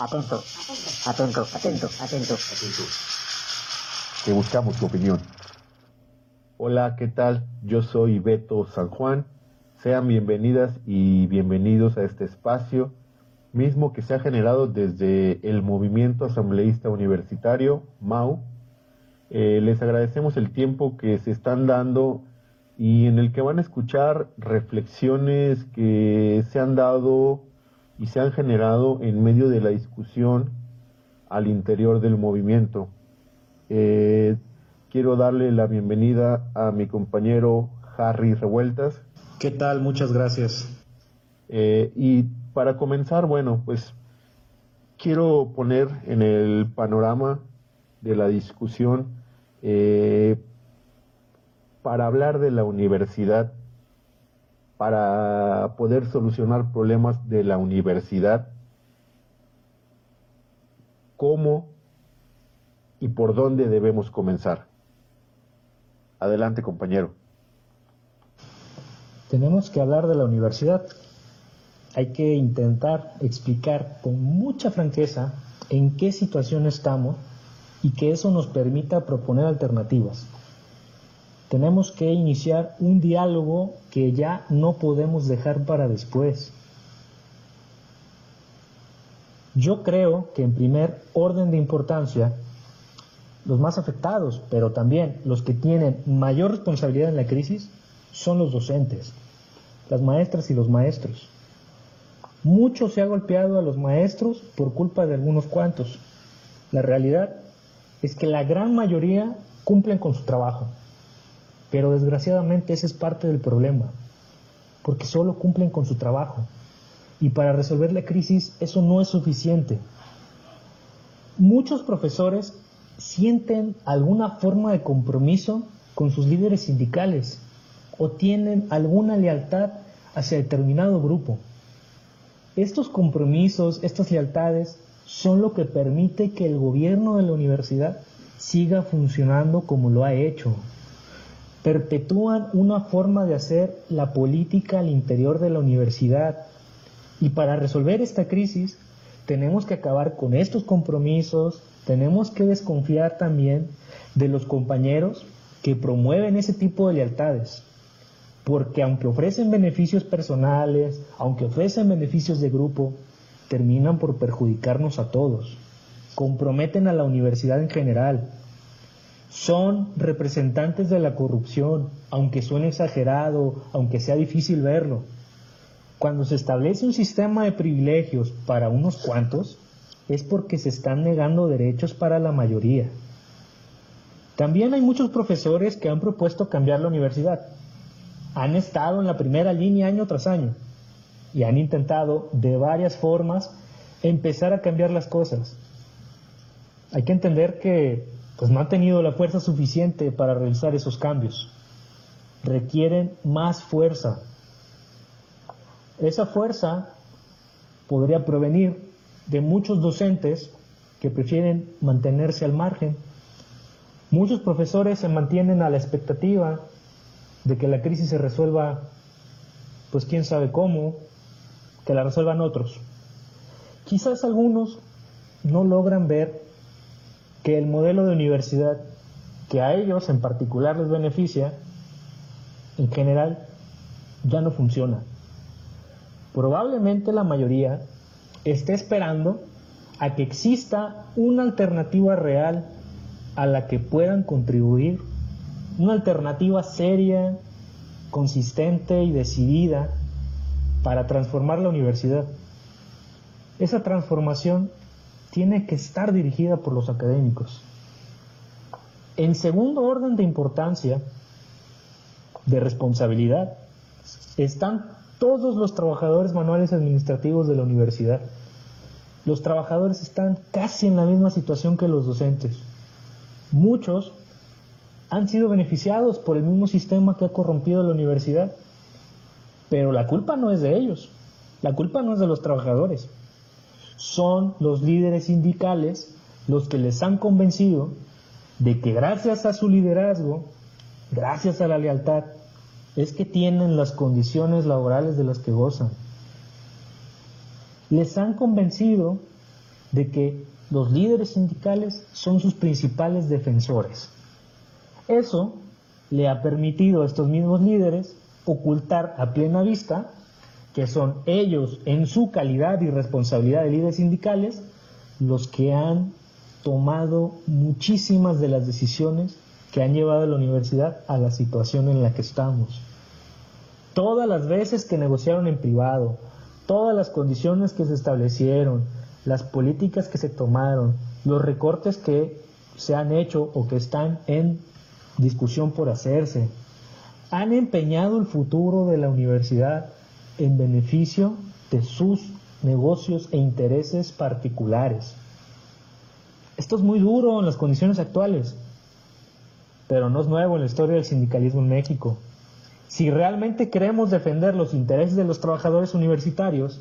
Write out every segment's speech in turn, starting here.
Atento, atento, atento, atento. Que buscamos tu opinión. Hola, ¿qué tal? Yo soy Beto San Juan. Sean bienvenidas y bienvenidos a este espacio, mismo que se ha generado desde el Movimiento Asambleísta Universitario, MAU. Eh, les agradecemos el tiempo que se están dando y en el que van a escuchar reflexiones que se han dado y se han generado en medio de la discusión al interior del movimiento. Eh, quiero darle la bienvenida a mi compañero Harry Revueltas. ¿Qué tal? Muchas gracias. Eh, y para comenzar, bueno, pues quiero poner en el panorama de la discusión eh, para hablar de la universidad para poder solucionar problemas de la universidad, cómo y por dónde debemos comenzar. Adelante, compañero. Tenemos que hablar de la universidad. Hay que intentar explicar con mucha franqueza en qué situación estamos y que eso nos permita proponer alternativas tenemos que iniciar un diálogo que ya no podemos dejar para después. Yo creo que en primer orden de importancia, los más afectados, pero también los que tienen mayor responsabilidad en la crisis, son los docentes, las maestras y los maestros. Mucho se ha golpeado a los maestros por culpa de algunos cuantos. La realidad es que la gran mayoría cumplen con su trabajo pero desgraciadamente ese es parte del problema, porque solo cumplen con su trabajo. Y para resolver la crisis eso no es suficiente. Muchos profesores sienten alguna forma de compromiso con sus líderes sindicales o tienen alguna lealtad hacia determinado grupo. Estos compromisos, estas lealtades, son lo que permite que el gobierno de la universidad siga funcionando como lo ha hecho perpetúan una forma de hacer la política al interior de la universidad. Y para resolver esta crisis tenemos que acabar con estos compromisos, tenemos que desconfiar también de los compañeros que promueven ese tipo de lealtades. Porque aunque ofrecen beneficios personales, aunque ofrecen beneficios de grupo, terminan por perjudicarnos a todos. Comprometen a la universidad en general, son representantes de la corrupción, aunque suene exagerado, aunque sea difícil verlo. Cuando se establece un sistema de privilegios para unos cuantos, es porque se están negando derechos para la mayoría. También hay muchos profesores que han propuesto cambiar la universidad. Han estado en la primera línea año tras año y han intentado de varias formas empezar a cambiar las cosas. Hay que entender que pues no han tenido la fuerza suficiente para realizar esos cambios. Requieren más fuerza. Esa fuerza podría provenir de muchos docentes que prefieren mantenerse al margen. Muchos profesores se mantienen a la expectativa de que la crisis se resuelva, pues quién sabe cómo, que la resuelvan otros. Quizás algunos no logran ver que el modelo de universidad que a ellos en particular les beneficia, en general, ya no funciona. Probablemente la mayoría esté esperando a que exista una alternativa real a la que puedan contribuir, una alternativa seria, consistente y decidida para transformar la universidad. Esa transformación tiene que estar dirigida por los académicos. En segundo orden de importancia, de responsabilidad, están todos los trabajadores manuales administrativos de la universidad. Los trabajadores están casi en la misma situación que los docentes. Muchos han sido beneficiados por el mismo sistema que ha corrompido la universidad, pero la culpa no es de ellos, la culpa no es de los trabajadores son los líderes sindicales los que les han convencido de que gracias a su liderazgo, gracias a la lealtad, es que tienen las condiciones laborales de las que gozan. Les han convencido de que los líderes sindicales son sus principales defensores. Eso le ha permitido a estos mismos líderes ocultar a plena vista que son ellos en su calidad y responsabilidad de líderes sindicales los que han tomado muchísimas de las decisiones que han llevado a la universidad a la situación en la que estamos. Todas las veces que negociaron en privado, todas las condiciones que se establecieron, las políticas que se tomaron, los recortes que se han hecho o que están en discusión por hacerse, han empeñado el futuro de la universidad en beneficio de sus negocios e intereses particulares. Esto es muy duro en las condiciones actuales, pero no es nuevo en la historia del sindicalismo en México. Si realmente queremos defender los intereses de los trabajadores universitarios,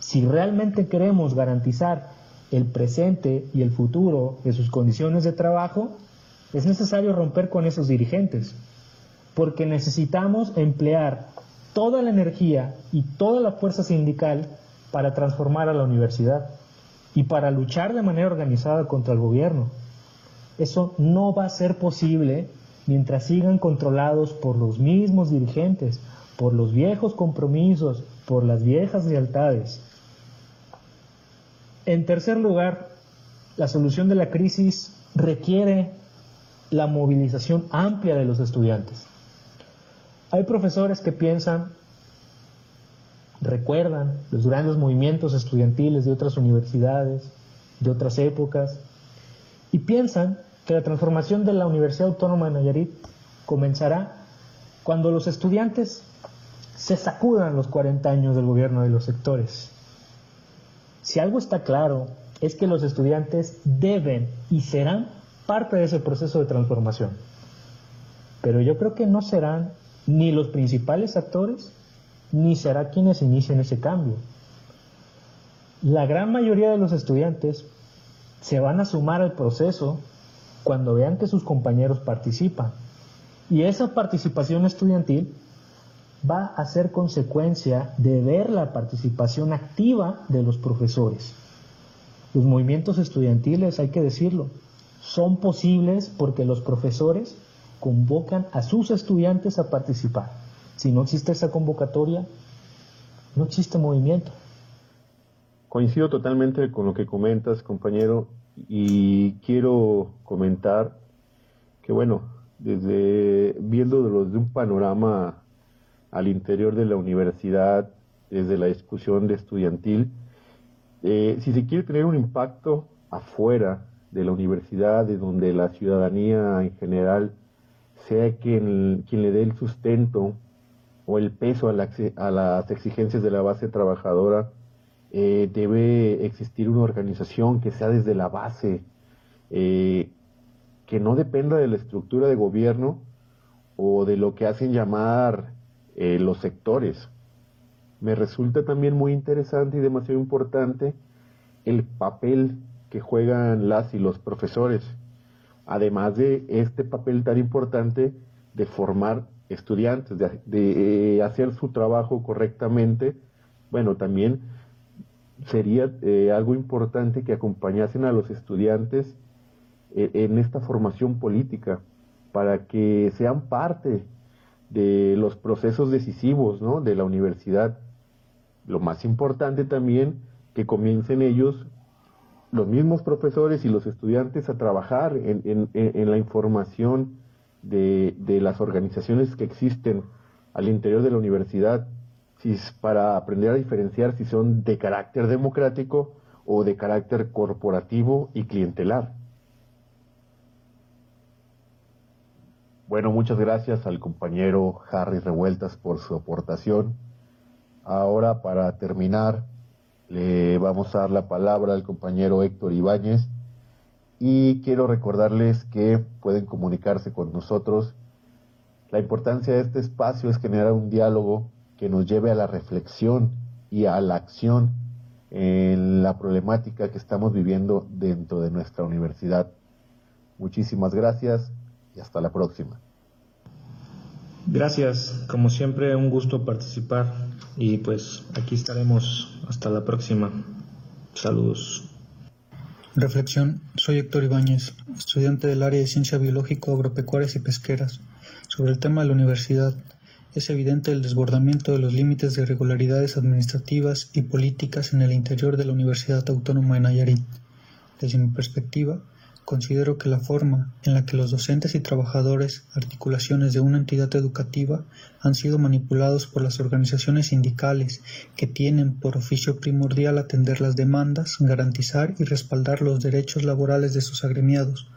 si realmente queremos garantizar el presente y el futuro de sus condiciones de trabajo, es necesario romper con esos dirigentes, porque necesitamos emplear toda la energía y toda la fuerza sindical para transformar a la universidad y para luchar de manera organizada contra el gobierno. Eso no va a ser posible mientras sigan controlados por los mismos dirigentes, por los viejos compromisos, por las viejas lealtades. En tercer lugar, la solución de la crisis requiere la movilización amplia de los estudiantes. Hay profesores que piensan, recuerdan los grandes movimientos estudiantiles de otras universidades, de otras épocas, y piensan que la transformación de la Universidad Autónoma de Nayarit comenzará cuando los estudiantes se sacudan los 40 años del gobierno de los sectores. Si algo está claro es que los estudiantes deben y serán parte de ese proceso de transformación. Pero yo creo que no serán ni los principales actores, ni será quienes inicien ese cambio. La gran mayoría de los estudiantes se van a sumar al proceso cuando vean que sus compañeros participan. Y esa participación estudiantil va a ser consecuencia de ver la participación activa de los profesores. Los movimientos estudiantiles, hay que decirlo, son posibles porque los profesores convocan a sus estudiantes a participar. Si no existe esa convocatoria, no existe movimiento. Coincido totalmente con lo que comentas, compañero, y quiero comentar que, bueno, desde viéndolo desde un panorama al interior de la universidad, desde la discusión de estudiantil, eh, si se quiere tener un impacto afuera de la universidad, de donde la ciudadanía en general sea quien, quien le dé el sustento o el peso a, a las exigencias de la base trabajadora, eh, debe existir una organización que sea desde la base, eh, que no dependa de la estructura de gobierno o de lo que hacen llamar eh, los sectores. Me resulta también muy interesante y demasiado importante el papel que juegan las y los profesores, además de este papel tan importante de formar estudiantes, de, hacer su trabajo correctamente, bueno, también sería eh, algo importante que acompañasen a los estudiantes eh, en esta formación política para que sean parte de los procesos decisivos ¿no? de la universidad. Lo más importante también que comiencen ellos, los mismos profesores y los estudiantes, a trabajar en, en, la información de, de las organizaciones que existen al interior de la universidad si es para aprender a diferenciar si son de carácter democrático o de carácter corporativo y clientelar. Bueno, muchas gracias al compañero Harry Revueltas por su aportación. Ahora, para terminar, le vamos a dar la palabra al compañero Héctor Ibáñez y quiero recordarles que pueden comunicarse con nosotros. La importancia de este espacio es generar un diálogo que nos lleve a la reflexión y a la acción en la problemática que estamos viviendo dentro de nuestra universidad. Muchísimas gracias y hasta la próxima. Gracias, como siempre un gusto participar y pues aquí estaremos hasta la próxima. Saludos. Reflexión. Soy Héctor Ibáñez, estudiante del área de Ciencia Biológico, Agropecuarias y Pesqueras. Sobre el tema de la universidad, es evidente el desbordamiento de los límites de irregularidades administrativas y políticas en el interior de la Universidad Autónoma de Nayarit. Desde mi perspectiva, considero que la forma en la que los docentes y trabajadores, articulaciones de una entidad educativa, han sido manipulados por las organizaciones sindicales que tienen por oficio primordial atender las demandas, garantizar y respaldar los derechos laborales de sus agremiados,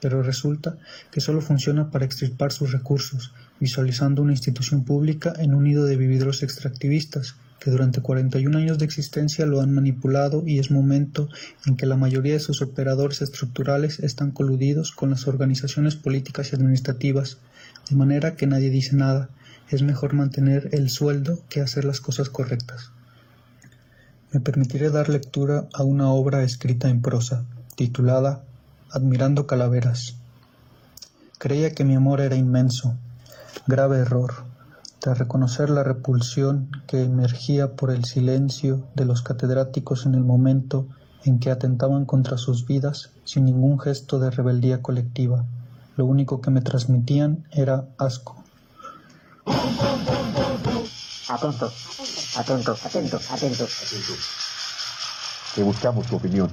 pero resulta que solo funciona para extirpar sus recursos, visualizando una institución pública en un nido de vividores extractivistas que durante 41 años de existencia lo han manipulado y es momento en que la mayoría de sus operadores estructurales están coludidos con las organizaciones políticas y administrativas, de manera que nadie dice nada, es mejor mantener el sueldo que hacer las cosas correctas. Me permitiré dar lectura a una obra escrita en prosa, titulada Admirando Calaveras. Creía que mi amor era inmenso, grave error tras reconocer la repulsión que emergía por el silencio de los catedráticos en el momento en que atentaban contra sus vidas sin ningún gesto de rebeldía colectiva. Lo único que me transmitían era asco. Atento, atento, atento, atento. Te buscamos tu opinión.